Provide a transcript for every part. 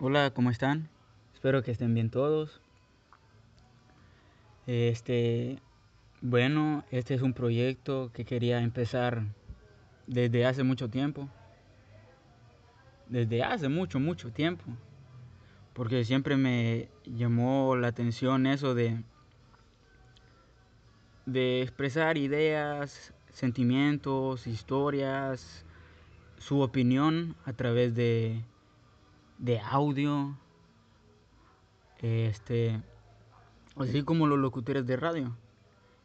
Hola, ¿cómo están? Espero que estén bien todos. Este, bueno, este es un proyecto que quería empezar desde hace mucho tiempo. Desde hace mucho, mucho tiempo. Porque siempre me llamó la atención eso de de expresar ideas, sentimientos, historias, su opinión a través de de audio, este, así como los locutores de radio,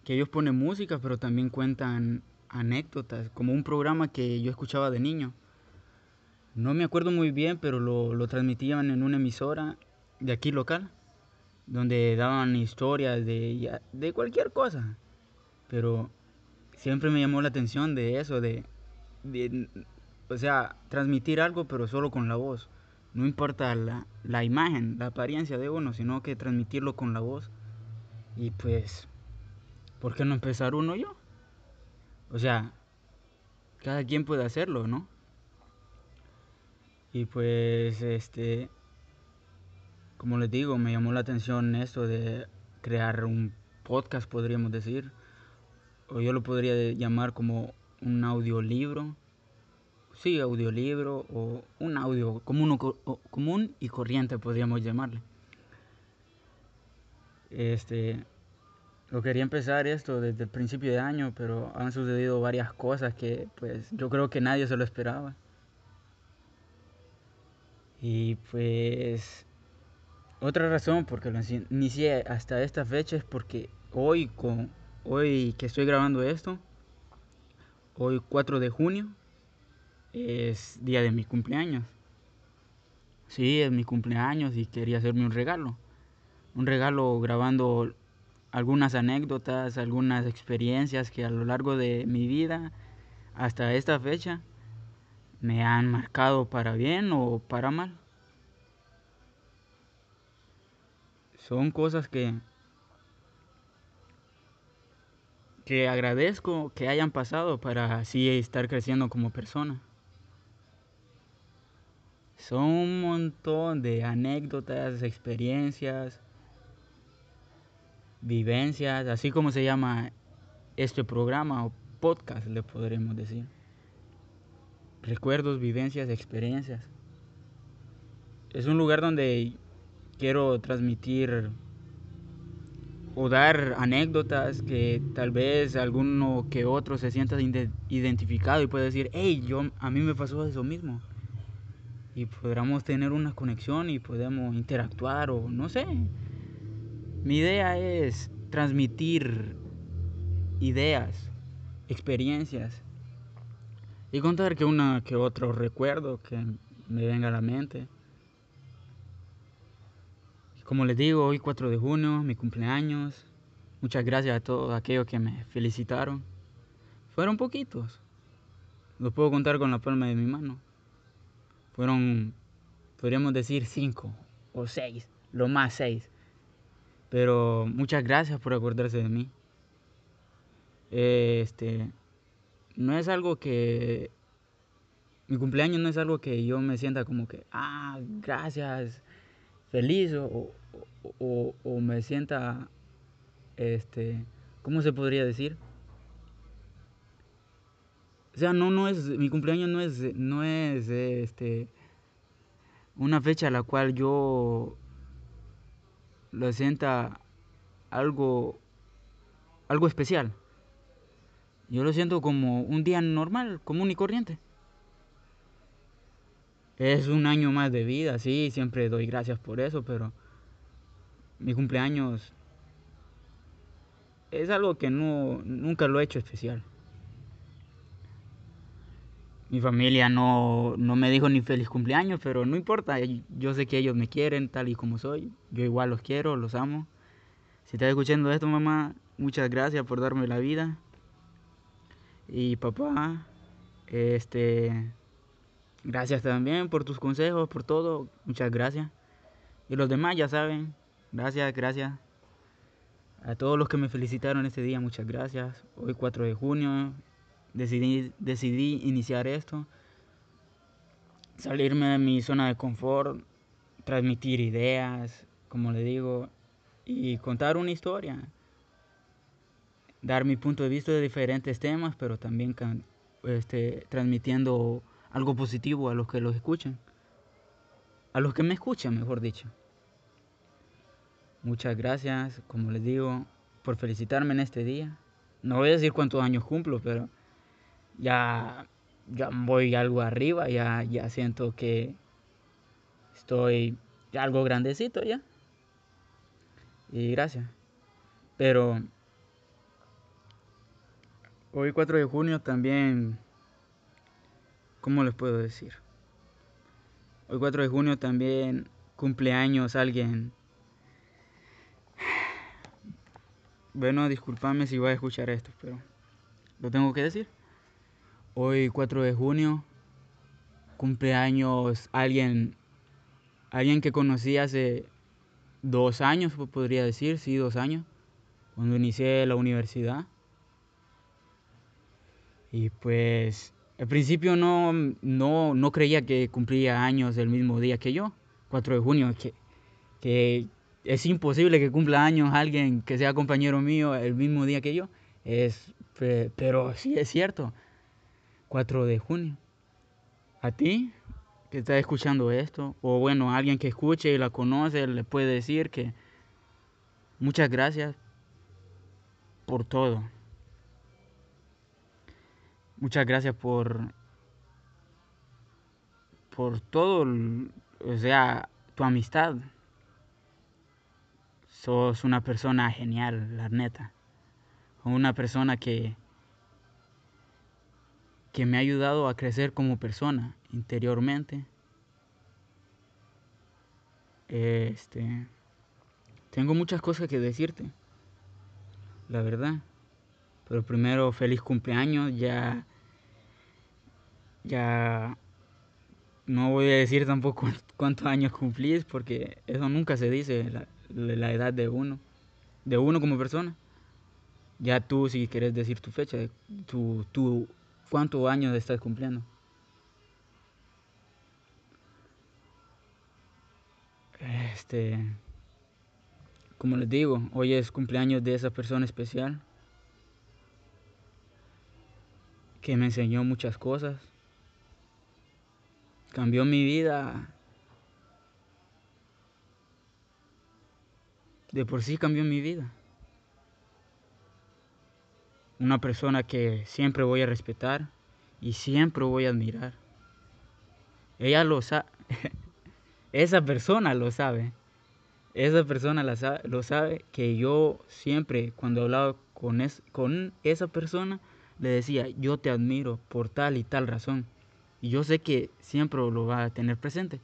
que ellos ponen música, pero también cuentan anécdotas, como un programa que yo escuchaba de niño. No me acuerdo muy bien, pero lo, lo transmitían en una emisora de aquí local, donde daban historias de, de cualquier cosa. Pero siempre me llamó la atención de eso, de, de, o sea, transmitir algo, pero solo con la voz. No importa la, la imagen, la apariencia de uno, sino que transmitirlo con la voz. Y pues, ¿por qué no empezar uno yo? O sea, cada quien puede hacerlo, ¿no? Y pues, este, como les digo, me llamó la atención esto de crear un podcast, podríamos decir. O yo lo podría llamar como un audiolibro sí, audiolibro o un audio común, común y corriente, podríamos llamarle. Este, lo quería empezar esto desde el principio de año, pero han sucedido varias cosas que pues yo creo que nadie se lo esperaba. Y pues otra razón porque lo inicié hasta esta fecha es porque hoy con hoy que estoy grabando esto, hoy 4 de junio, es día de mi cumpleaños. Sí, es mi cumpleaños y quería hacerme un regalo. Un regalo grabando algunas anécdotas, algunas experiencias que a lo largo de mi vida hasta esta fecha me han marcado para bien o para mal. Son cosas que que agradezco que hayan pasado para así estar creciendo como persona. Son un montón de anécdotas, experiencias, vivencias, así como se llama este programa o podcast, le podremos decir. Recuerdos, vivencias, experiencias. Es un lugar donde quiero transmitir o dar anécdotas que tal vez alguno que otro se sienta identificado y puede decir, hey, yo, a mí me pasó eso mismo y podamos tener una conexión y podemos interactuar o no sé. Mi idea es transmitir ideas, experiencias y contar que una que otro recuerdo que me venga a la mente. Como les digo, hoy 4 de junio, mi cumpleaños. Muchas gracias a todos aquellos que me felicitaron. Fueron poquitos. Los puedo contar con la palma de mi mano. Fueron, podríamos decir, cinco o seis, lo más seis. Pero muchas gracias por acordarse de mí. Este, no es algo que, mi cumpleaños no es algo que yo me sienta como que, ah, gracias, feliz o, o, o me sienta, este, ¿cómo se podría decir? O sea, no, no es, mi cumpleaños no es, no es, este, una fecha a la cual yo lo sienta algo, algo especial. Yo lo siento como un día normal, común y corriente. Es un año más de vida, sí, siempre doy gracias por eso, pero mi cumpleaños es algo que no, nunca lo he hecho especial. Mi familia no, no me dijo ni feliz cumpleaños, pero no importa. Yo sé que ellos me quieren tal y como soy. Yo igual los quiero, los amo. Si estás escuchando esto, mamá, muchas gracias por darme la vida. Y papá, este, gracias también por tus consejos, por todo. Muchas gracias. Y los demás ya saben, gracias, gracias. A todos los que me felicitaron este día, muchas gracias. Hoy 4 de junio, decidí, decidí iniciar esto, salirme de mi zona de confort, transmitir ideas, como le digo, y contar una historia. Dar mi punto de vista de diferentes temas, pero también este, transmitiendo algo positivo a los que los escuchan. A los que me escuchan, mejor dicho. Muchas gracias, como les digo, por felicitarme en este día. No voy a decir cuántos años cumplo, pero ya, ya voy algo arriba, ya, ya siento que estoy algo grandecito ya. Y gracias. Pero hoy 4 de junio también, ¿cómo les puedo decir? Hoy 4 de junio también cumpleaños alguien. Bueno, discúlpame si voy a escuchar esto, pero lo tengo que decir. Hoy 4 de junio cumpleaños alguien alguien que conocí hace dos años, podría decir, sí, dos años, cuando inicié la universidad. Y pues al principio no, no, no creía que cumplía años el mismo día que yo, 4 de junio, que, que es imposible que cumpla años alguien que sea compañero mío el mismo día que yo. Es, pero sí es cierto, 4 de junio. ¿A ti? que está escuchando esto, o bueno, alguien que escuche y la conoce, le puede decir que muchas gracias por todo. Muchas gracias por por todo, o sea, tu amistad. Sos una persona genial, la neta. Una persona que que me ha ayudado a crecer como persona interiormente. Este, tengo muchas cosas que decirte, la verdad. Pero primero, feliz cumpleaños. Ya, ya no voy a decir tampoco cuántos años cumplís, porque eso nunca se dice, la, la edad de uno, de uno como persona. Ya tú, si quieres decir tu fecha, tu, tu, cuántos años estás cumpliendo. Este, como les digo, hoy es cumpleaños de esa persona especial que me enseñó muchas cosas, cambió mi vida. De por sí cambió mi vida. Una persona que siempre voy a respetar y siempre voy a admirar. Ella lo sabe. Esa persona lo sabe. Esa persona lo sabe que yo siempre cuando hablaba con, con esa persona le decía, yo te admiro por tal y tal razón. Y yo sé que siempre lo va a tener presente.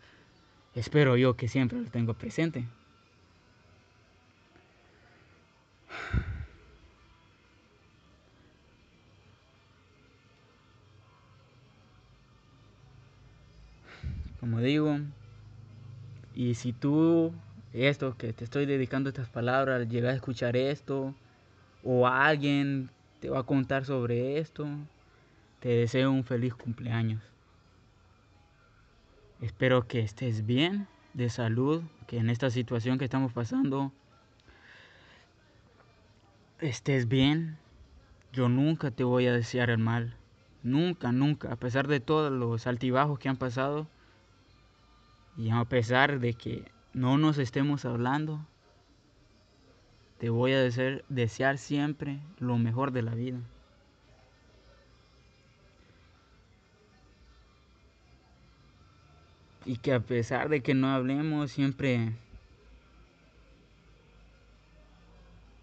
Espero yo que siempre lo tenga presente. Como digo, y si tú, esto que te estoy dedicando estas palabras, llegas a escuchar esto, o alguien te va a contar sobre esto, te deseo un feliz cumpleaños. Espero que estés bien, de salud, que en esta situación que estamos pasando estés bien. Yo nunca te voy a desear el mal. Nunca, nunca. A pesar de todos los altibajos que han pasado, y a pesar de que no nos estemos hablando, te voy a desear, desear siempre lo mejor de la vida. Y que a pesar de que no hablemos, siempre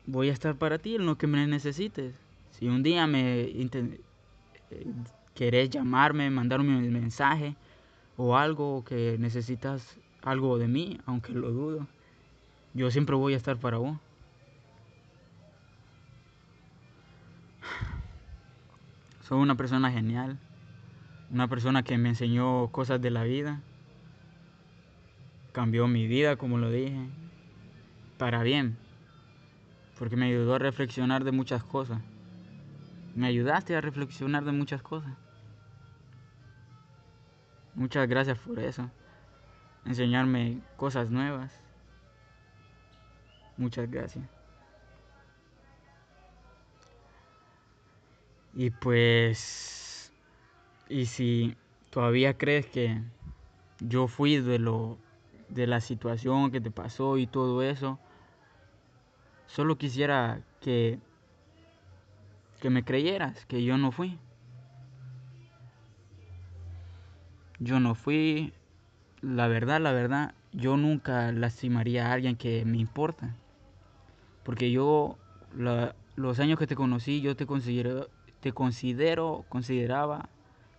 voy a estar para ti en lo que me necesites. Si un día me eh, querés llamarme, mandarme un mensaje, o algo que necesitas algo de mí, aunque lo dudo, yo siempre voy a estar para vos. Soy una persona genial, una persona que me enseñó cosas de la vida, cambió mi vida, como lo dije, para bien, porque me ayudó a reflexionar de muchas cosas. Me ayudaste a reflexionar de muchas cosas. Muchas gracias por eso. enseñarme cosas nuevas. Muchas gracias. Y pues, y si todavía crees que yo fui de lo de la situación que te pasó y todo eso, solo quisiera que que me creyeras que yo no fui. Yo no fui, la verdad, la verdad, yo nunca lastimaría a alguien que me importa. Porque yo, los años que te conocí, yo te considero, te considero, consideraba,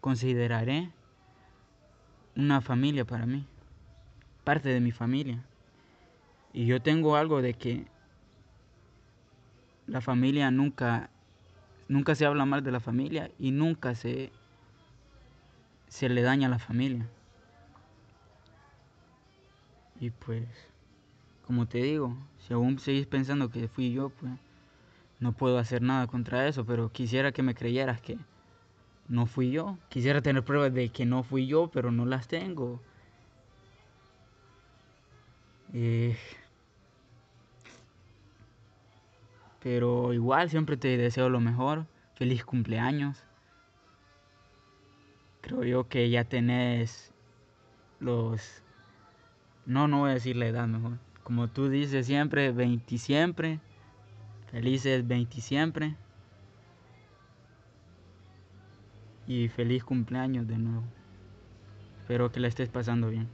consideraré una familia para mí, parte de mi familia. Y yo tengo algo de que la familia nunca, nunca se habla mal de la familia y nunca se, se le daña a la familia. Y pues, como te digo, si aún seguís pensando que fui yo, pues no puedo hacer nada contra eso, pero quisiera que me creyeras que no fui yo. Quisiera tener pruebas de que no fui yo, pero no las tengo. Eh, pero igual siempre te deseo lo mejor. Feliz cumpleaños. Creo yo que ya tenés los... No, no voy a decir la edad mejor. Como tú dices siempre, 20 siempre. Felices 20 siempre. Y feliz cumpleaños de nuevo. Espero que la estés pasando bien.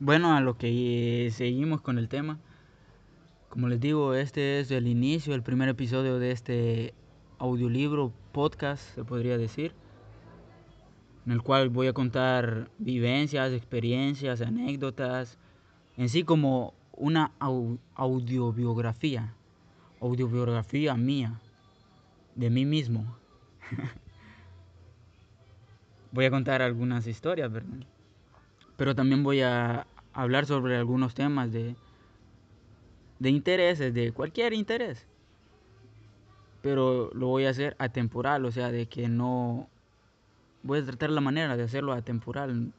Bueno, a lo que seguimos con el tema. Como les digo, este es el inicio, el primer episodio de este audiolibro, podcast, se podría decir en el cual voy a contar vivencias, experiencias, anécdotas, en sí como una audiobiografía, audiobiografía mía, de mí mismo. voy a contar algunas historias, ¿verdad? Pero también voy a hablar sobre algunos temas de, de intereses, de cualquier interés. Pero lo voy a hacer atemporal, o sea, de que no voy a tratar la manera de hacerlo atemporal.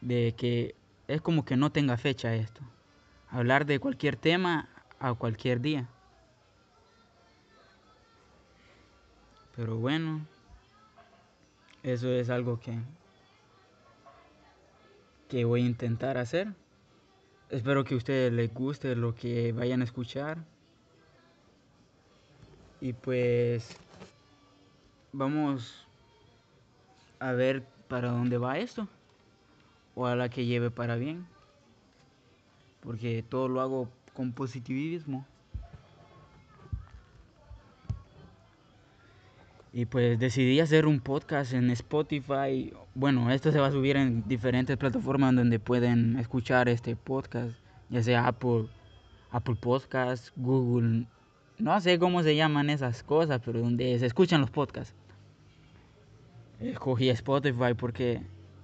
De que es como que no tenga fecha esto. Hablar de cualquier tema a cualquier día. Pero bueno, eso es algo que, que voy a intentar hacer. Espero que a ustedes les guste lo que vayan a escuchar. Y pues vamos a ver para dónde va esto. O a la que lleve para bien. Porque todo lo hago con positivismo. Y pues decidí hacer un podcast en Spotify. Bueno, esto se va a subir en diferentes plataformas donde pueden escuchar este podcast. Ya sea Apple, Apple Podcasts, Google. No sé cómo se llaman esas cosas, pero donde se escuchan los podcasts escogí Spotify porque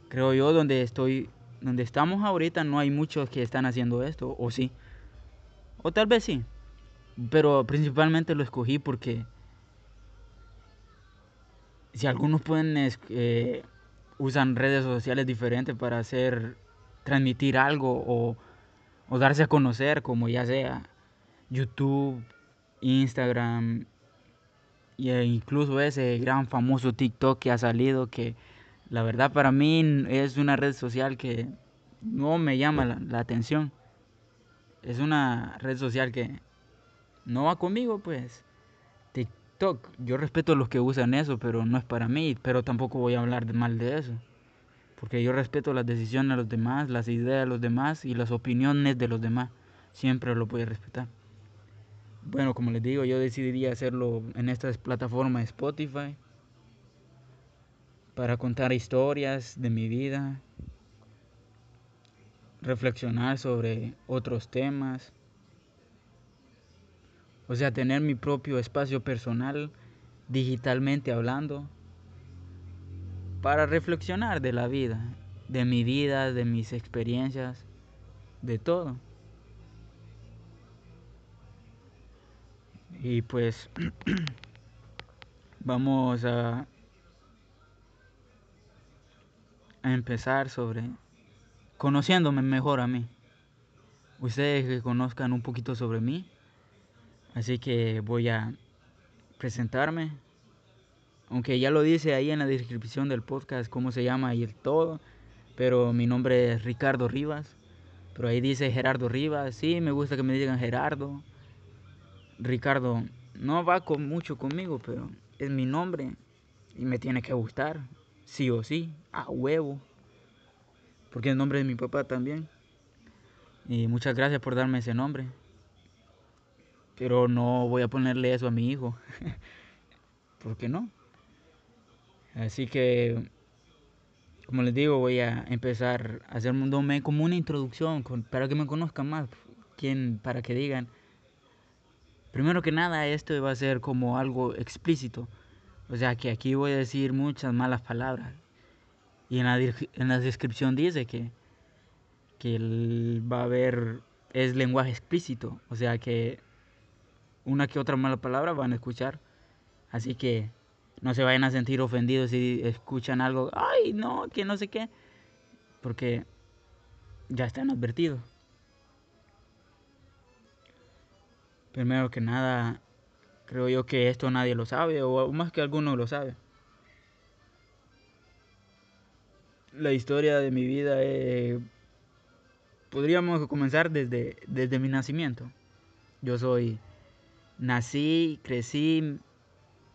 creo yo donde estoy, donde estamos ahorita no hay muchos que están haciendo esto, o sí. O tal vez sí. Pero principalmente lo escogí porque si algunos pueden eh, usan redes sociales diferentes para hacer transmitir algo o, o darse a conocer como ya sea YouTube, Instagram, e incluso ese gran famoso TikTok que ha salido que la verdad para mí es una red social que no me llama la, atención. Es una red social que no va conmigo, pues. Yo respeto a los que usan eso, pero no es para mí, pero tampoco voy a hablar mal de eso. Porque yo respeto las decisiones de los demás, las ideas de los demás y las opiniones de los demás. Siempre lo voy a respetar. Bueno, como les digo, yo decidiría hacerlo en esta plataforma Spotify para contar historias de mi vida, reflexionar sobre otros temas, o sea, tener mi propio espacio personal, digitalmente hablando, para reflexionar de la vida, de mi vida, de mis experiencias, de todo. Y pues vamos a, empezar sobre conociéndome mejor a mí. Ustedes que conozcan un poquito sobre mí. Así que voy a presentarme. Aunque ya lo dice ahí en la descripción del podcast cómo se llama y el todo. Pero mi nombre es Ricardo Rivas. Pero ahí dice Gerardo Rivas. Sí, me gusta que me digan Gerardo. Ricardo no va con mucho conmigo, pero es mi nombre. Y me tiene que gustar. Sí o sí. A huevo porque es el nombre de mi papá también. Y muchas gracias por darme ese nombre. Pero no voy a ponerle eso a mi hijo. ¿Por qué no? Así que, como les digo, voy a empezar a hacer como una introducción para que me conozcan más. Quien, para que digan. Primero que nada, esto va a ser como algo explícito. O sea que aquí voy a decir muchas malas palabras. Y en la, en la descripción dice que, que va a haber, es lenguaje explícito, o sea que una que otra mala palabra van a escuchar. Así que no se vayan a sentir ofendidos si escuchan algo, ay, no, que no sé qué, porque ya están advertidos. Primero que nada, creo yo que esto nadie lo sabe, o más que alguno lo sabe. la historia de mi vida, eh, podríamos comenzar desde, desde mi nacimiento. Yo soy, nací, crecí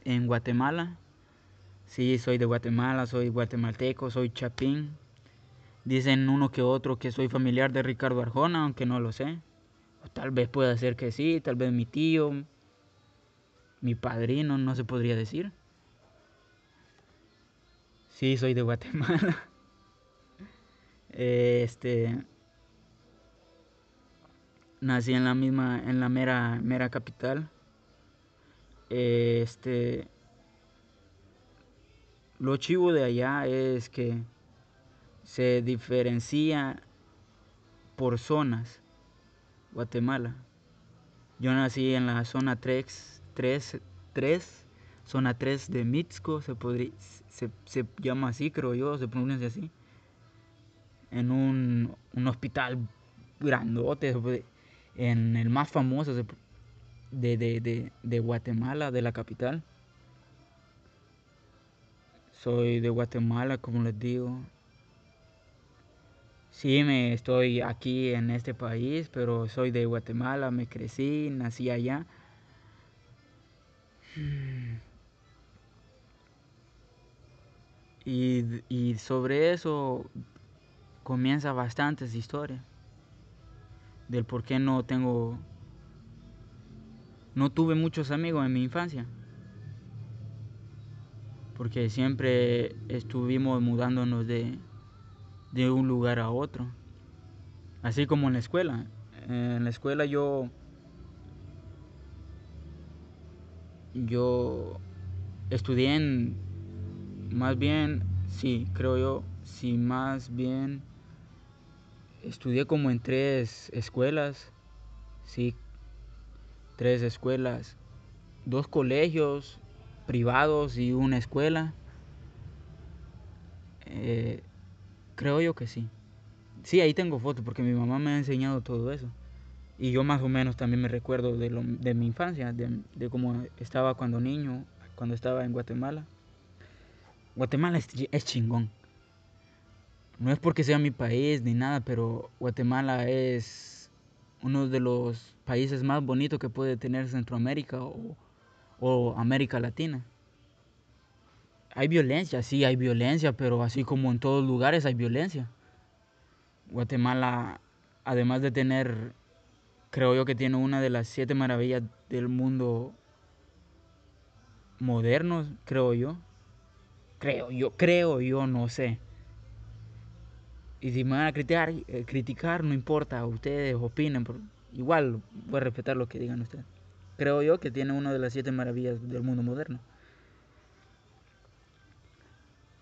en Guatemala. Sí, soy de Guatemala, soy guatemalteco, soy chapín. Dicen uno que otro que soy familiar de Ricardo Arjona, aunque no lo sé. tal vez pueda ser que sí, tal vez mi tío, mi padrino, no se podría decir. Sí, soy de Guatemala. Este nací en la misma en la mera mera capital. Este lo chivo de allá es que se diferencia por zonas Guatemala. Yo nací en la zona 3, 3, 3 zona 3 de Mixco, se, podría, se, se llama así, creo yo, se pronuncia así en un, un hospital grandote, en el más famoso de, de, de, de Guatemala, de la capital. Soy de Guatemala, como les digo. Sí, me estoy aquí en este país, pero soy de Guatemala, me crecí, nací allá. Y, y sobre eso comienza bastantes historias del por qué no tengo, no tuve muchos amigos en mi infancia. Porque siempre estuvimos mudándonos de, de un lugar a otro. Así como en la escuela. En la escuela yo yo estudié en más bien sí creo yo sí más bien estudié como en tres escuelas, sí, tres escuelas, dos colegios privados y una escuela. Eh, creo yo que sí. Sí, ahí tengo fotos porque mi mamá me ha enseñado todo eso. Y yo más o menos también me recuerdo de, lo, de mi infancia, de, de, cómo estaba cuando niño, cuando estaba en Guatemala. Guatemala es chingón no es porque sea mi país ni nada, pero Guatemala es uno de los países más bonitos que puede tener Centroamérica o, América Latina. Hay violencia, sí, hay violencia, pero así como en todos lugares hay violencia. Guatemala, además de tener, creo yo que tiene una de las siete maravillas del mundo modernos, creo yo. Creo yo, creo yo, no sé. Y si me van a criticar, eh, criticar no importa, ustedes opinen, igual voy a respetar lo que digan ustedes. Creo yo que tiene una de las siete maravillas del mundo moderno.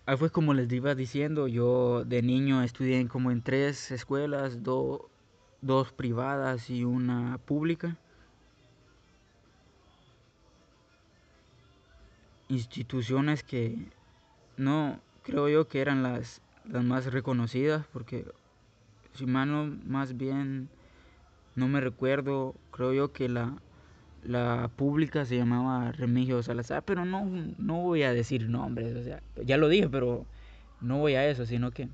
Ahí fue como les iba diciendo, yo de niño estudié como en tres escuelas, dos privadas y una pública. instituciones que no creo yo que eran las, las más reconocidas porque si mano más bien no me recuerdo creo yo que la la pública se llamaba Remigio Salazar pero no no voy a decir nombres o sea ya lo dije pero no voy a eso sino que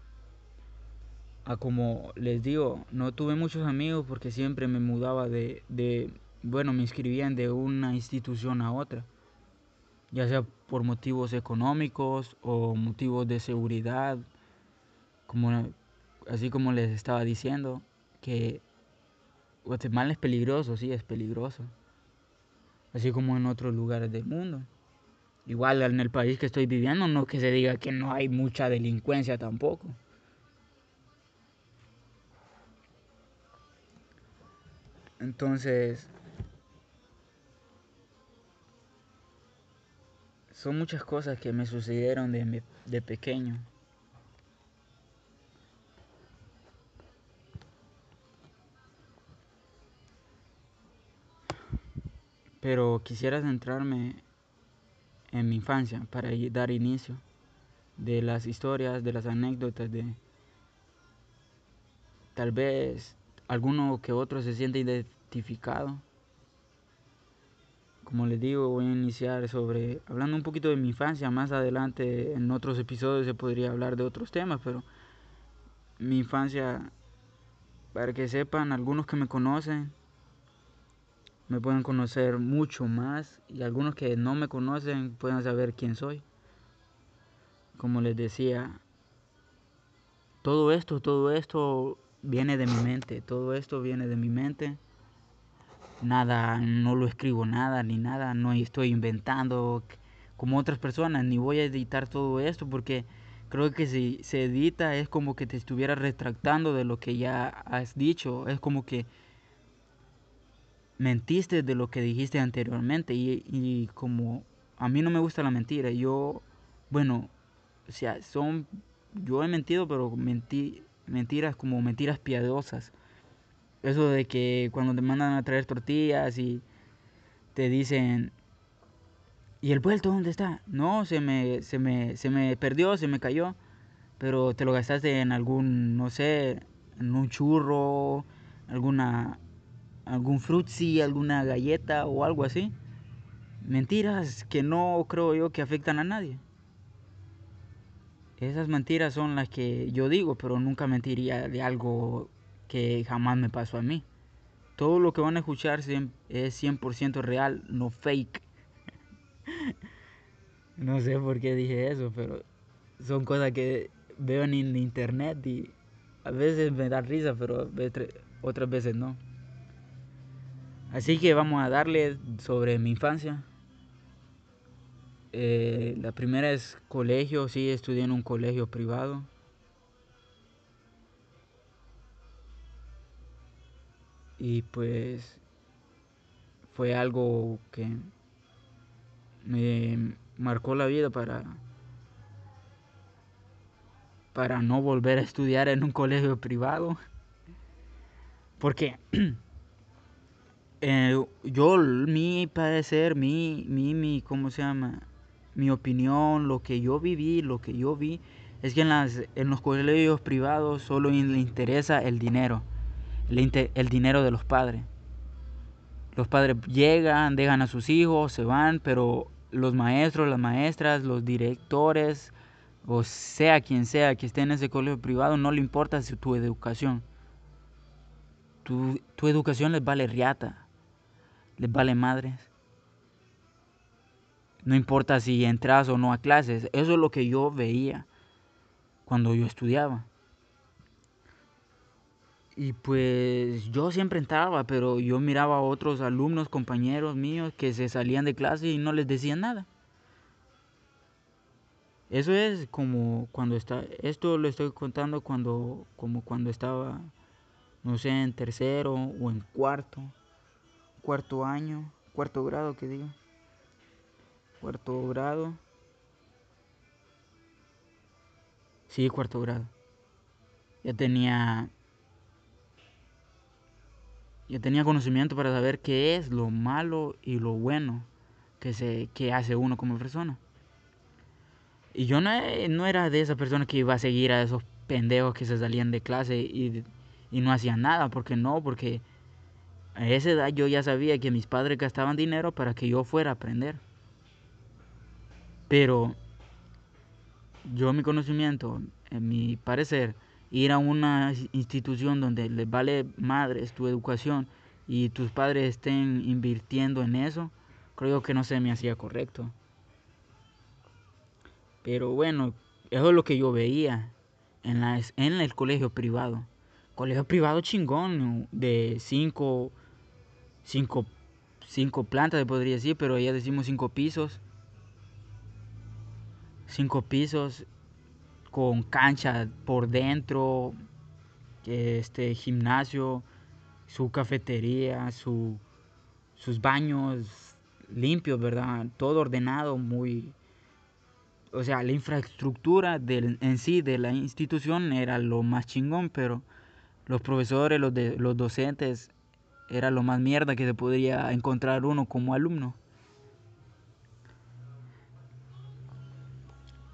a como les digo no tuve muchos amigos porque siempre me mudaba de, de bueno me inscribían de una institución a otra ya sea por motivos económicos o motivos de seguridad, como, así como les estaba diciendo, que Guatemala es peligroso, sí, es peligroso, así como en otros lugares del mundo. Igual en el país que estoy viviendo, no que se diga que no hay mucha delincuencia tampoco. Entonces, Son muchas cosas que me sucedieron de, de pequeño. Pero quisiera centrarme en mi infancia para dar inicio de las historias, de las anécdotas, de tal vez alguno que otro se siente identificado como les digo, voy a iniciar sobre hablando un poquito de mi infancia. Más adelante en otros episodios se podría hablar de otros temas, pero mi infancia, para que sepan, algunos que me conocen, me pueden conocer mucho más y algunos que no me conocen pueden saber quién soy. Como les decía, todo esto, todo esto viene de mi mente, todo esto viene de mi mente nada, no lo escribo nada ni nada, no estoy inventando como otras personas, ni voy a editar todo esto porque creo que si se edita es como que te estuviera retractando de lo que ya has dicho, es como que mentiste de lo que dijiste anteriormente y, y como a mí no me gusta la mentira, yo, bueno, o sea, son, yo he mentido, pero mentí, mentiras como mentiras piadosas eso de que cuando te mandan a traer tortillas y te dicen, ¿y el vuelto dónde está? No, se me, se me, se me perdió, se me cayó, pero te lo gastaste en algún, no sé, en un churro, alguna, algún frutzi, alguna galleta o algo así. Mentiras que no creo yo que afectan a nadie. Esas mentiras son las que yo digo, pero nunca mentiría de algo que jamás me pasó a mí. Todo lo que van a escuchar es 100% real, no fake. no sé por qué dije eso, pero son cosas que veo en internet y a veces me da risa, pero otras veces no. Así que vamos a darle sobre mi infancia. Eh, la primera es colegio, sí, estudié en un colegio privado. Y pues fue algo que me marcó la vida para para no volver a estudiar en un colegio privado. Porque eh, yo, mi parecer, mi, mi, mi, ¿cómo se llama? Mi opinión, lo que yo viví, lo que yo vi, es que en, las, en los colegios privados solo le interesa el dinero el, dinero de los padres. Los padres llegan, dejan a sus hijos, se van, pero los maestros, las maestras, los directores, o sea quien sea que esté en ese colegio privado, no le importa tu educación. Tu, tu educación les vale riata, les vale madres. No importa si entras o no a clases, eso es lo que yo veía cuando yo estudiaba. Y pues yo siempre entraba, pero yo miraba a otros alumnos, compañeros míos que se salían de clase y no les decían nada. Eso es como cuando está, esto lo estoy contando cuando, como cuando estaba, no sé, en tercero o en cuarto, cuarto año, cuarto grado que digo, cuarto grado. Sí, cuarto grado. Ya tenía yo tenía conocimiento para saber qué es lo malo y lo bueno que, se, que hace uno como persona. Y yo no, no era de esa persona que iba a seguir a esos pendejos que se salían de clase y, y no hacían nada, porque no, porque a esa edad yo ya sabía que mis padres gastaban dinero para que yo fuera a aprender. Pero yo mi conocimiento, en mi parecer, ir a una institución donde les vale madres tu educación y tus padres estén invirtiendo en eso, creo que no se me hacía correcto. Pero bueno, eso es lo que yo veía en, la, en el colegio privado. Colegio privado chingón, de cinco, cinco, cinco plantas, podría decir, pero ya decimos cinco pisos. Cinco pisos con cancha por dentro, este gimnasio, su cafetería, su, sus baños limpios, ¿verdad? Todo ordenado, muy... O sea, la infraestructura del, en sí de la institución era lo más chingón, pero los profesores, los, de, los docentes, era lo más mierda que se podría encontrar uno como alumno.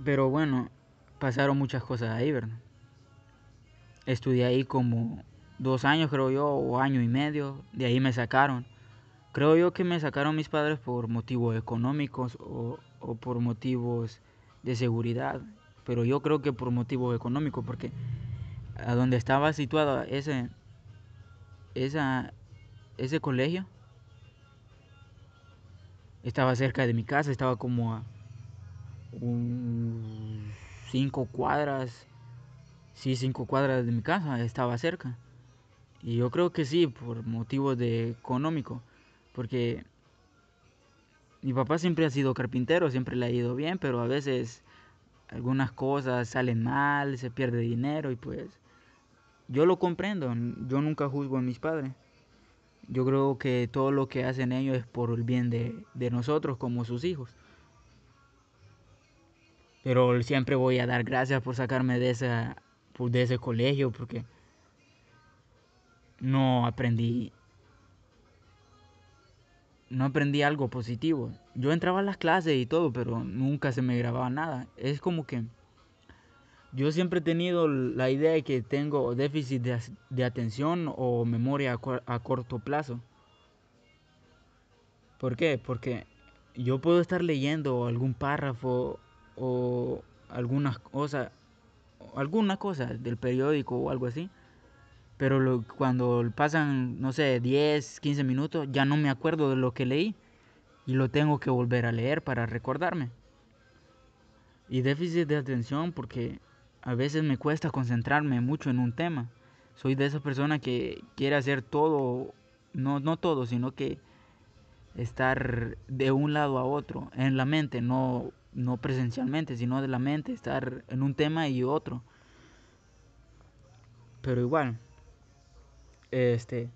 Pero bueno, pasaron muchas cosas ahí, ¿verdad? Estudié ahí como dos años, creo yo, o año y medio. De ahí me sacaron. Creo yo que me sacaron mis padres por motivos económicos o, o por motivos de seguridad. Pero yo creo que por motivos económicos, porque a donde estaba situado ese, esa, ese colegio estaba cerca de mi casa, estaba como a cinco cuadras, sí, cinco cuadras de mi casa, estaba cerca. Y yo creo que sí, por motivos de económico, porque mi papá siempre ha sido carpintero, siempre le ha ido bien, pero a veces algunas cosas salen mal, se pierde dinero y pues yo lo comprendo, yo nunca juzgo a mis padres. Yo creo que todo lo que hacen ellos es por el bien de, de nosotros como sus hijos. Pero siempre voy a dar gracias por sacarme de, esa, de ese colegio porque no aprendí no aprendí algo positivo. Yo entraba a las clases y todo, pero nunca se me grababa nada. Es como que yo siempre he tenido la idea de que tengo déficit de, atención o memoria a, a, corto plazo. ¿Por qué? Porque yo puedo estar leyendo algún párrafo o alguna cosa, alguna cosa del periódico o algo así. Pero cuando pasan, no sé, 10, 15 minutos, ya no me acuerdo de lo que leí y lo tengo que volver a leer para recordarme. Y déficit de atención porque a veces me cuesta concentrarme mucho en un tema. Soy de esa persona que quiere hacer todo, no, no todo, sino que estar de un lado a otro, en la mente, no, no presencialmente, sino de la mente, estar en un tema y otro. Pero igual, este,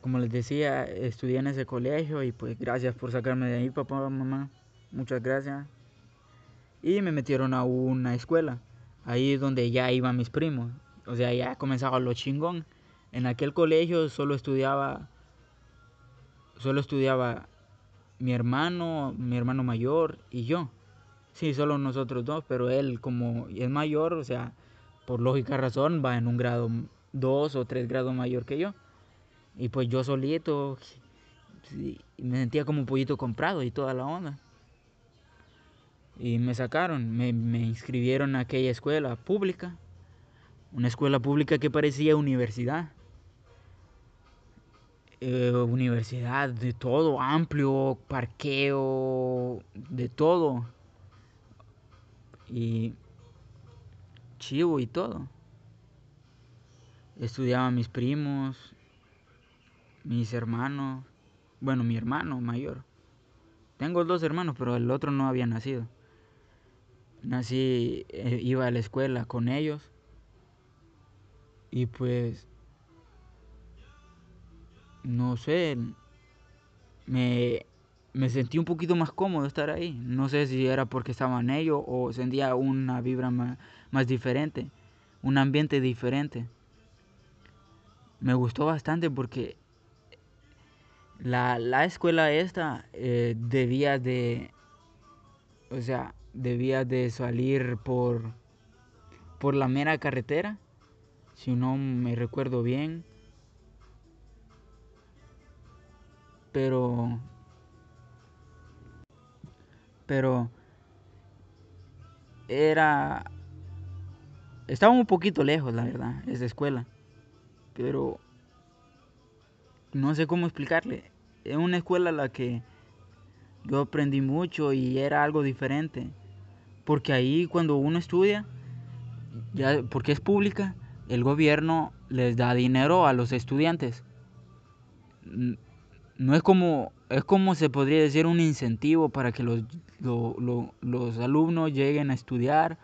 como les decía, estudié en ese colegio y pues gracias por sacarme de ahí, papá, mamá, muchas gracias y me metieron a una escuela, ahí donde ya iban mis primos, o sea, ya comenzaba lo chingón. En aquel colegio solo estudiaba, solo estudiaba mi hermano, mi hermano mayor y yo. Sí, solo nosotros dos, pero él como es mayor, o sea, por lógica razón va en un grado dos o tres grados mayor que yo. Y pues yo solito me sentía como un pollito comprado y toda la onda. Y me sacaron, me, inscribieron a aquella escuela pública, una escuela pública que parecía universidad. Eh, universidad de todo, amplio, parqueo, de todo. Y chivo y todo. Estudiaban mis primos, mis hermanos, bueno, mi hermano mayor. Tengo dos hermanos, pero el otro no había nacido nací, eh, iba a la escuela con ellos. Y pues, no sé, me, me sentí un poquito más cómodo estar ahí. No sé si era porque estaban ellos o sentía una vibra más, más diferente, un ambiente diferente. Me gustó bastante porque la, la escuela esta eh, debía de, o sea, debía de salir por, por la mera carretera, si no me recuerdo bien. Pero, pero era, estaba un poquito lejos, la verdad, esa escuela. Pero no sé cómo explicarle. Es una escuela a la que yo aprendí mucho y era algo diferente. Porque ahí cuando uno estudia, ya porque es pública, el gobierno les da dinero a los estudiantes. No es como, es como se podría decir un incentivo para que los, los alumnos lleguen a estudiar.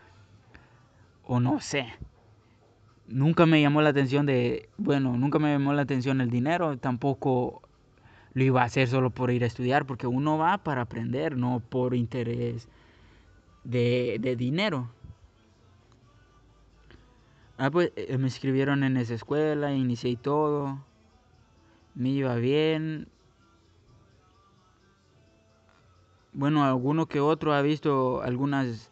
O no sé. Nunca me llamó la atención de, bueno, nunca me llamó la atención el dinero, tampoco lo iba a hacer solo por ir a estudiar, porque uno va para aprender, no por interés de, de dinero. Ah, pues eh, me inscribieron en esa escuela, inicié todo, me iba bien. Bueno, alguno que otro ha visto algunas,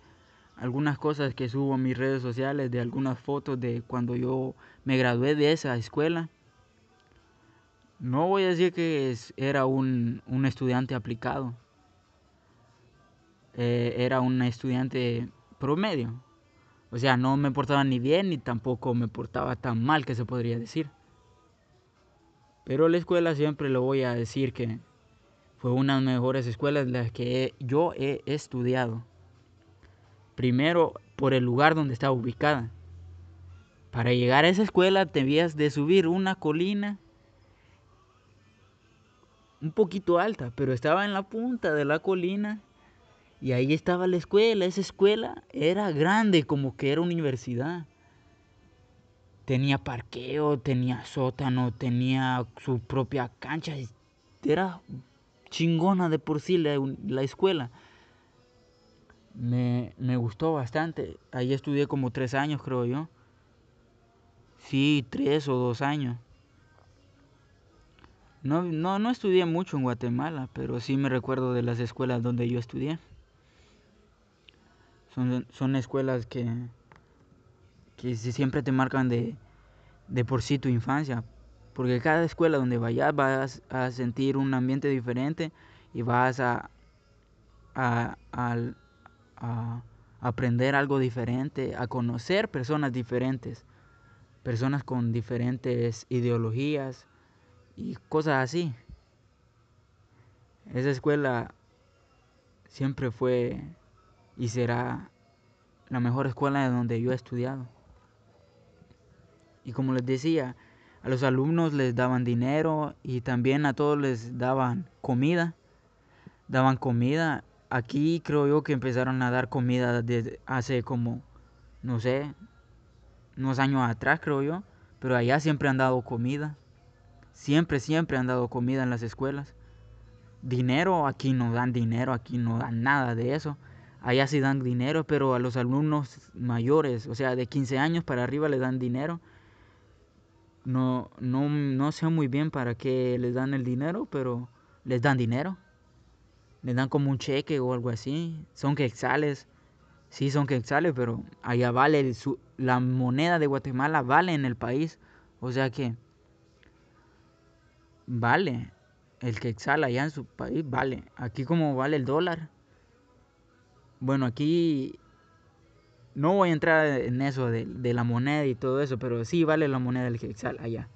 algunas cosas que subo en mis redes sociales, de algunas fotos de cuando yo me gradué de esa escuela. No voy a decir que era un, un estudiante aplicado. Eh, era un estudiante promedio. O sea, no me portaba ni bien ni tampoco me portaba tan mal que se podría decir. Pero la escuela siempre lo voy a decir que fue una de las mejores escuelas las que yo he estudiado. Primero, por el lugar donde estaba ubicada. Para llegar a esa escuela debías de subir una colina un poquito alta, pero estaba en la punta de la colina y ahí estaba la escuela. Esa escuela era grande, como que era universidad. Tenía parqueo, tenía sótano, tenía su propia cancha. Era chingona de por sí la, la escuela. Me, me, gustó bastante. Ahí estudié como tres años, creo yo. Sí, tres o dos años. No, no, no estudié mucho en Guatemala, pero sí me recuerdo de las escuelas donde yo estudié. Son, son escuelas que, que siempre te marcan de, de por sí tu infancia. Porque cada escuela donde vayas vas a sentir un ambiente diferente y vas a, a, a aprender algo diferente, a conocer personas diferentes, personas con diferentes ideologías, y cosas así. Esa escuela siempre fue y será la mejor escuela de donde yo he estudiado. Y como les decía, a los alumnos les daban dinero y también a todos les daban comida. Daban comida. Aquí creo yo que empezaron a dar comida desde hace como, no sé, unos años atrás creo yo. Pero allá siempre han dado comida. Siempre, siempre han dado comida en las escuelas. Dinero, aquí no dan dinero, aquí no dan nada de eso. Allá sí dan dinero, pero a los alumnos mayores, o sea, de 15 años para arriba les dan dinero. No, no, no sé muy bien para qué les dan el dinero, pero les dan dinero. Les dan como un cheque o algo así. Son quetzales. Sí, son quetzales, pero allá vale, la moneda de Guatemala vale en el país. O sea que vale. El que exhala allá en su país vale. Aquí como vale el dólar. Bueno, aquí no voy a entrar en eso de, la moneda y todo eso, pero sí vale la moneda del que exhala allá.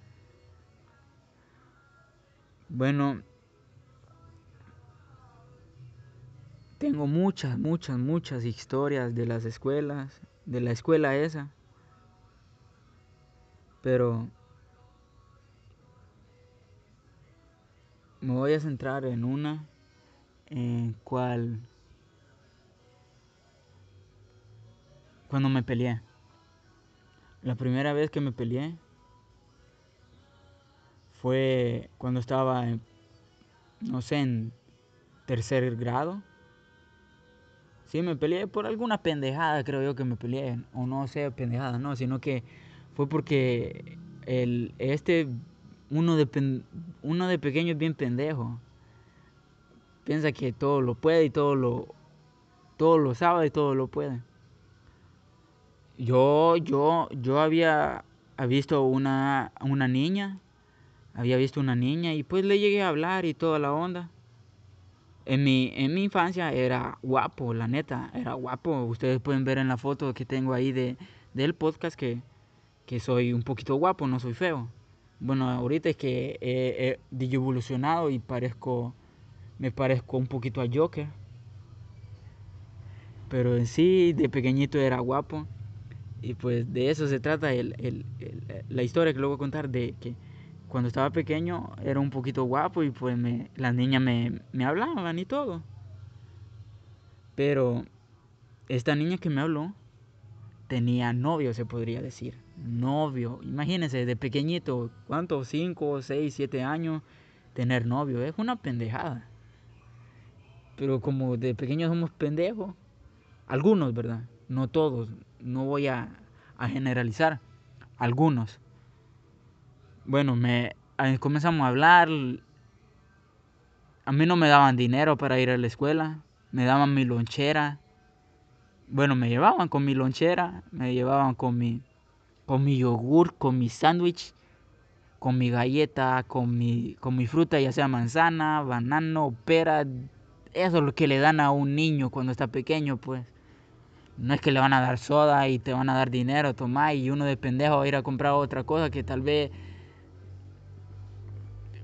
Bueno, tengo muchas, muchas, muchas historias de las escuelas, de la escuela esa. Pero me voy a centrar en una en cual cuando me peleé. La primera vez que me peleé fue cuando estaba en, no sé, en tercer grado. Sí, me peleé por alguna pendejada, creo yo que me peleé. O no sé, pendejada, no, sino que fue porque el, este uno de, uno de pequeño es bien pendejo. Piensa que todo lo puede y todo lo, todo lo sabe y todo lo puede. Yo, yo, yo había visto una, una niña, había visto una niña y pues le llegué a hablar y toda la onda. En mi, en mi infancia era guapo, la neta, era guapo. Ustedes pueden ver en la foto que tengo ahí de, del podcast que, que soy un poquito guapo, no soy feo. Bueno, ahorita es que he, he evolucionado y parezco, me parezco un poquito a Joker. Pero en sí, de pequeñito era guapo. Y pues de eso se trata el, el, la historia que luego voy a contar de que cuando estaba pequeño era un poquito guapo y pues me, las niñas me, me hablaban y todo. Pero esta niña que me habló tenía novio, se podría decir. Novio. Imagínense, de pequeñito, ¿cuántos? 5, 6, 7 años, tener novio. Es una pendejada. Pero como de pequeños somos pendejos, algunos, ¿verdad? No todos. No voy a, a generalizar. Algunos. Bueno, me comenzamos a hablar. A mí no me daban dinero para ir a la escuela. Me daban mi lonchera. Bueno, me llevaban con mi lonchera. Me llevaban con mi, con mi yogur, con mi sándwich, con mi galleta, con mi, con mi fruta, ya sea manzana, banano, pera. Eso es lo que le dan a un niño cuando está pequeño, pues. No es que le van a dar soda y te van a dar dinero, toma, y uno de pendejo va a ir a comprar otra cosa que tal vez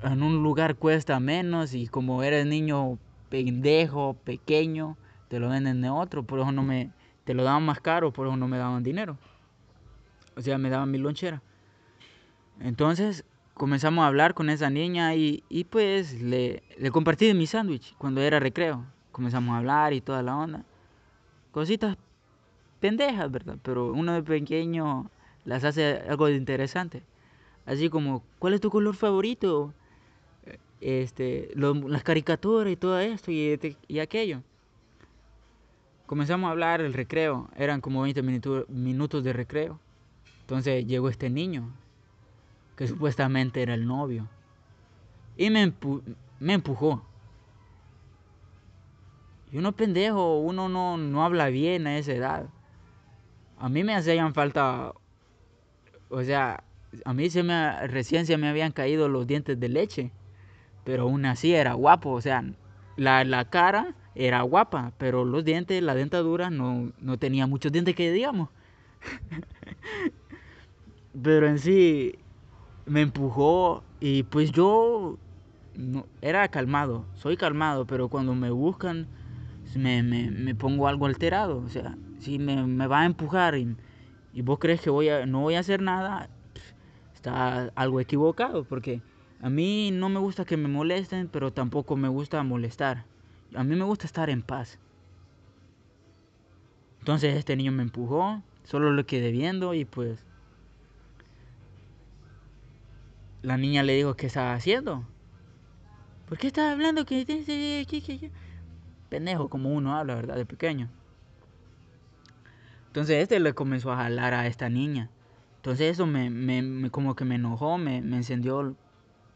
en un lugar cuesta menos y como eres niño pendejo, pequeño, te lo venden de otro, por eso no me, te lo daban más caro, por eso no me daban dinero. O sea, me daban mi lonchera. Entonces comenzamos a hablar con esa niña y, y pues le, le compartí mi sándwich cuando era recreo. Comenzamos a hablar y toda la onda. Cositas pendejas, ¿verdad? Pero uno de pequeño las hace algo de interesante. Así como, ¿cuál es tu color favorito? este, las caricaturas y todo esto y, este, y, aquello. Comenzamos a hablar el recreo, eran como 20 minutos de recreo. Entonces llegó este niño, que supuestamente era el novio, y me, me empujó. Y uno pendejo, uno no, no habla bien a esa edad. A mí me hacían falta, o sea, a mí se me, recién se me habían caído los dientes de leche pero aún así era guapo, o sea, la, la cara era guapa, pero los dientes, la dentadura no, no tenía muchos dientes que digamos. pero en sí me empujó y pues yo no, era calmado, soy calmado, pero cuando me buscan me, me, me pongo algo alterado, o sea, si me, me va a empujar y, y, vos crees que voy a, no voy a hacer nada, está algo equivocado, porque a mí no me gusta que me molesten, pero tampoco me gusta molestar. A mí me gusta estar en paz. Entonces este niño me empujó, solo lo quedé viendo y pues la niña le dijo qué estaba haciendo. ¿Por qué estaba hablando? que Pendejo como uno habla, ¿verdad? De pequeño. Entonces este le comenzó a jalar a esta niña. Entonces eso me, me como que me enojó, me, me encendió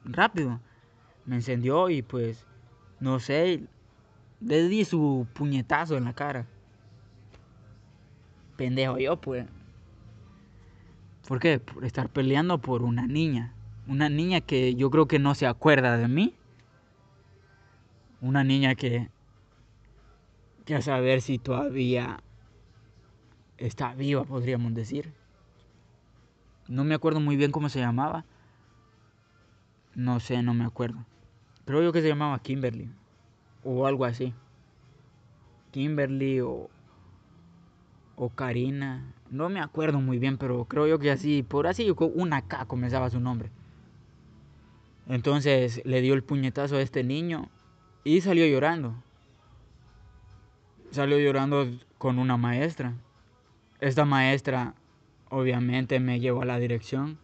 rápido. Me encendió y pues, no sé, le di su puñetazo en la cara. Pendejo yo, pues. ¿Por qué? Por estar peleando por una niña. Una niña que yo creo que no se acuerda de mí. Una niña que... Que a saber si todavía está viva, podríamos decir. No me acuerdo muy bien cómo se llamaba. No sé, no me acuerdo. Creo yo que se llamaba Kimberly. O algo así. Kimberly o, o Karina. No me acuerdo muy bien, pero creo yo que así, por así, una K comenzaba su nombre. Entonces le dio el puñetazo a este niño y salió llorando. Salió llorando con una maestra. Esta maestra obviamente me llevó a la dirección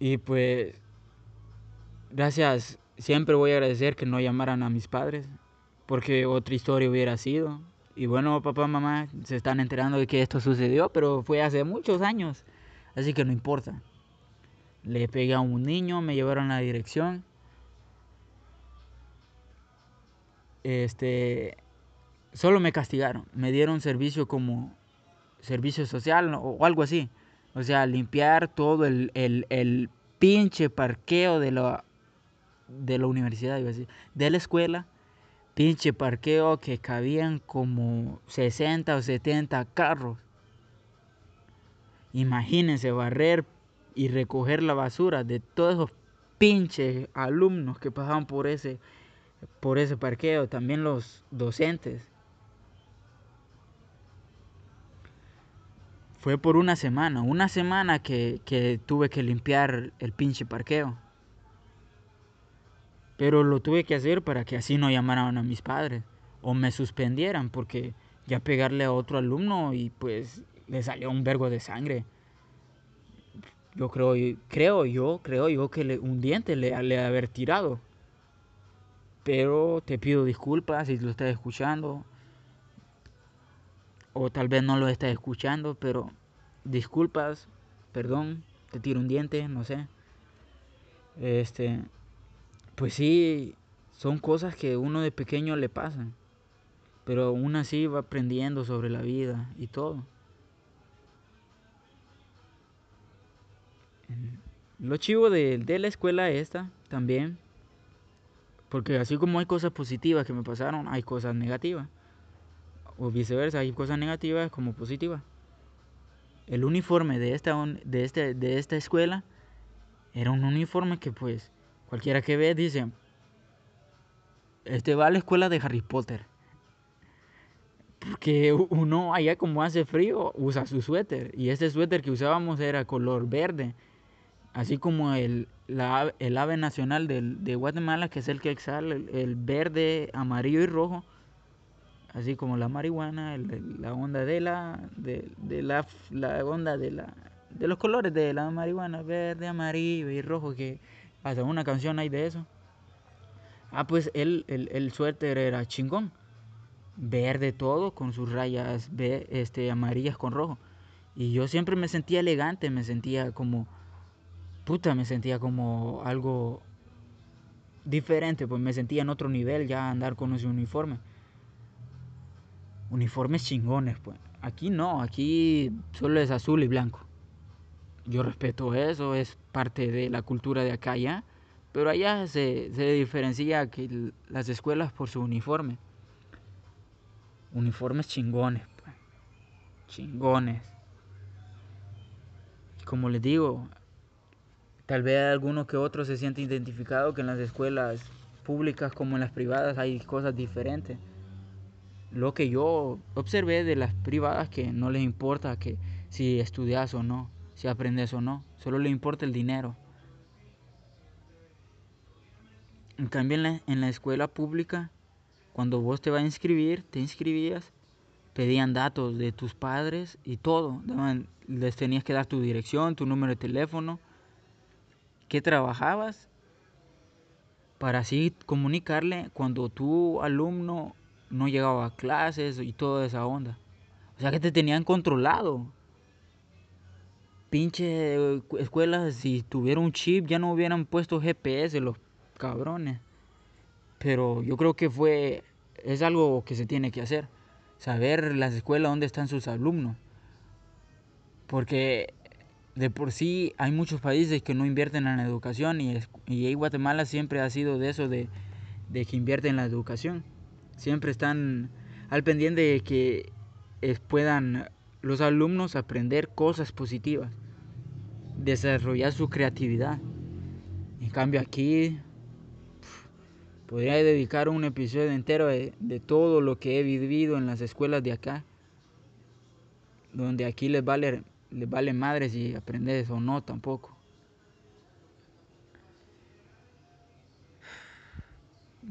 Y pues, gracias, siempre voy a agradecer que no llamaran a mis padres, porque otra historia hubiera sido. Y bueno, papá, mamá, se están enterando de que esto sucedió, pero fue hace muchos años. así que no importa. Le pegué a un niño, me llevaron a la dirección. Este, solo me castigaron, me dieron servicio como servicio social o algo así. O sea, limpiar todo el, el, pinche parqueo de la, de la universidad, iba de la escuela. Pinche parqueo que cabían como 60 o 70 carros. Imagínense barrer y recoger la basura de todos esos pinches alumnos que pasaban por ese, por ese parqueo, también los docentes. Fue por una semana, una semana que, que tuve que limpiar el pinche parqueo. Pero lo tuve que hacer para que así no llamaran a mis padres o me suspendieran porque ya pegarle a otro alumno y pues le salió un vergo de sangre. Yo creo, creo yo, creo yo que un diente le, le haber tirado. Pero te pido disculpas si lo estás escuchando o tal vez no lo estás escuchando, pero disculpas, perdón, te tiro un diente, no sé. Este, pues sí, son cosas que uno de pequeño le pasan, pero aún así va aprendiendo sobre la vida y todo. Lo chivo de, de la escuela esta también, porque así como hay cosas positivas que me pasaron, hay cosas negativas o viceversa, hay cosas negativas como positivas. El uniforme de esta, de, este, de esta escuela era un uniforme que pues cualquiera que ve dice, este va a la escuela de Harry Potter. Porque uno allá como hace frío usa su suéter y este suéter que usábamos era color verde. Así como el, el ave nacional de Guatemala, que es el que exhala el verde, amarillo y rojo así como la marihuana, la onda de la, de, la, la, onda de la, de los colores de la marihuana, verde, amarillo y rojo, que hasta una canción hay de eso. Ah, pues el, el, el suéter era chingón, verde todo, con sus rayas este, amarillas con rojo. Y yo siempre me sentía elegante, me sentía como, puta, me sentía como algo diferente, pues me sentía en otro nivel ya andar con ese uniforme uniformes chingones, pues. Aquí no, aquí solo es azul y blanco. Yo respeto eso, es parte de la cultura de acá ya, pero allá se, se diferencia que las escuelas por su uniforme. Uniformes chingones, pues. Chingones. Como les digo, tal vez alguno que otro se siente identificado que en las escuelas públicas como en las privadas hay cosas diferentes lo que yo observé de las privadas que no les importa que si estudias o no, si aprendes o no, solo le importa el dinero. En cambio en la, escuela pública, cuando vos te vas a inscribir, te inscribías, pedían datos de tus padres y todo, les tenías que dar tu dirección, tu número de teléfono, qué trabajabas, para así comunicarle cuando tu alumno no llegaba a clases y toda esa onda. O sea que te tenían controlado. Pinche escuelas, si tuviera un chip ya no hubieran puesto GPS los cabrones. Pero yo creo que fue, es algo que se tiene que hacer. Saber las escuelas dónde están sus alumnos. Porque de por sí hay muchos países que no invierten en la educación y, y Guatemala siempre ha sido de eso, de, de que invierte en la educación. Siempre están al pendiente de que eh, puedan los alumnos aprender cosas positivas, desarrollar su creatividad. En cambio aquí podría dedicar un episodio entero de, todo lo que he vivido en las escuelas de acá, donde aquí les vale, les vale madre si aprendes o no tampoco.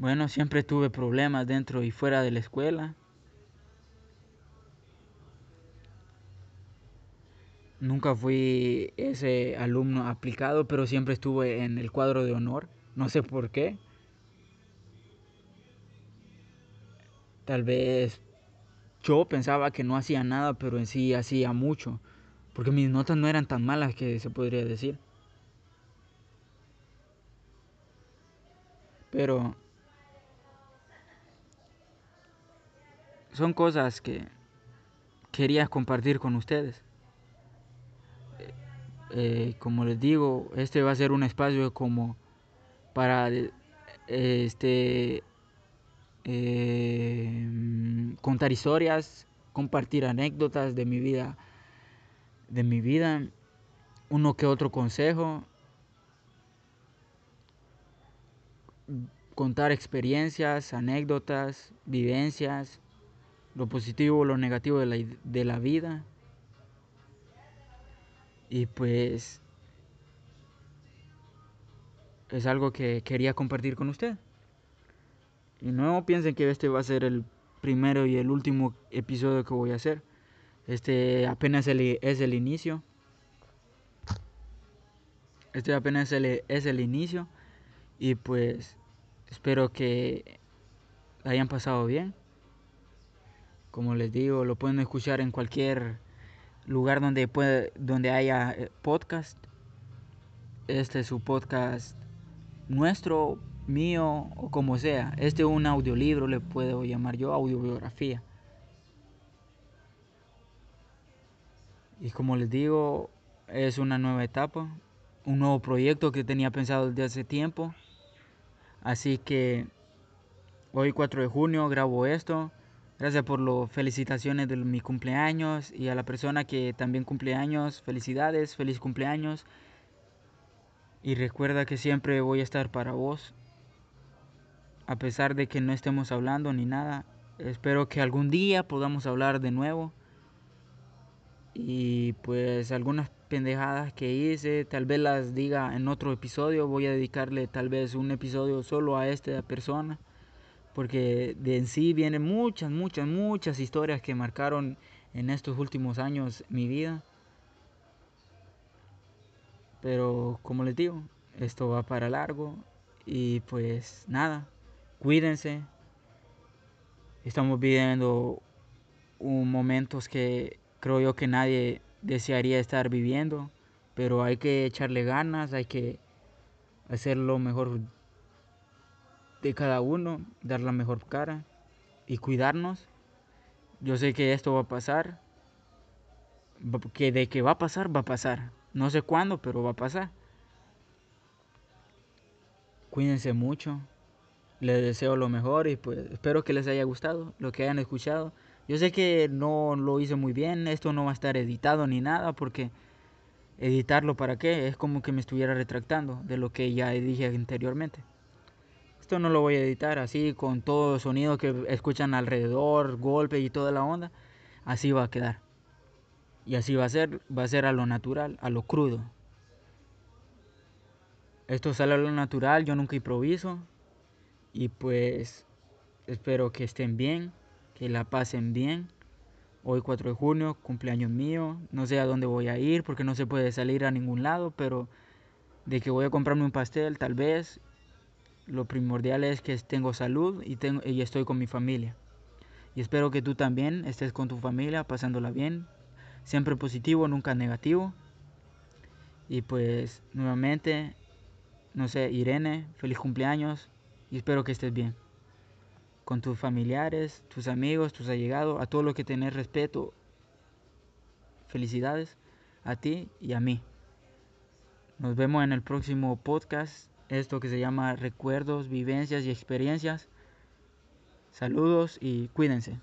Bueno, siempre tuve problemas dentro y fuera de la escuela. Nunca fui ese alumno aplicado, pero siempre estuve en el cuadro de honor. No sé por qué. Tal vez yo pensaba que no hacía nada, pero en sí hacía mucho. Porque mis notas no eran tan malas que se podría decir. Pero son cosas que quería compartir con ustedes. Eh, como les digo, este va a ser un espacio como para este eh, contar historias, compartir anécdotas de mi vida, de mi vida, uno que otro consejo, contar experiencias, anécdotas, vivencias, lo positivo, lo negativo de la, de la vida. Y pues es algo que quería compartir con usted. Y no piensen que este va a ser el primero y el último episodio que voy a hacer. Este apenas es el inicio. Este apenas es el inicio. Y pues espero que hayan pasado bien. Como les digo, lo pueden escuchar en cualquier lugar donde, puede, donde haya eh, podcast. Este es su podcast nuestro, mío o como sea. Este es un audiolibro, le puedo llamar yo audiobiografía. Y como les digo, es una nueva etapa, un nuevo proyecto que tenía pensado desde hace tiempo. Así que hoy 4 de junio grabo esto. Gracias por las felicitaciones de mi cumpleaños y a la persona que también cumpleaños. Felicidades, feliz cumpleaños. Y recuerda que siempre voy a estar para vos. A pesar de que no estemos hablando ni nada. Espero que algún día podamos hablar de nuevo. Y pues algunas pendejadas que hice, tal vez las diga en otro episodio. Voy a dedicarle tal vez un episodio solo a esta persona porque de en sí vienen muchas, muchas, muchas historias que marcaron en estos últimos años mi vida. Pero como les digo, esto va para largo y pues nada, cuídense. Estamos viviendo momentos que creo yo que nadie desearía estar viviendo, pero hay que echarle ganas, hay que hacer lo mejor de cada uno, dar la mejor cara y cuidarnos. Yo sé que esto va a pasar, que de que va a pasar, va a pasar. No sé cuándo, pero va a pasar. Cuídense mucho. Les deseo lo mejor y pues espero que les haya gustado lo que hayan escuchado. Yo sé que no lo hice muy bien, esto no va a estar editado ni nada porque editarlo para qué, es como que me estuviera retractando de lo que ya dije anteriormente no lo voy a editar así con todo el sonido que escuchan alrededor, golpe y toda la onda. Así va a quedar. Y así va a ser, va a ser a lo natural, a lo crudo. Esto sale a lo natural, yo nunca improviso. Y pues espero que estén bien, que la pasen bien. Hoy 4 de junio, cumpleaños mío. No sé a dónde voy a ir porque no se puede salir a ningún lado, pero de que voy a comprarme un pastel tal vez lo primordial es que tengo salud y, tengo, y estoy con mi familia. Y espero que tú también estés con tu familia, pasándola bien. Siempre positivo, nunca negativo. Y pues nuevamente, no sé, Irene, feliz cumpleaños y espero que estés bien. Con tus familiares, tus amigos, tus allegados, a todo lo que tenés respeto. Felicidades a ti y a mí. Nos vemos en el próximo podcast esto que se llama recuerdos, vivencias y experiencias. Saludos y cuídense.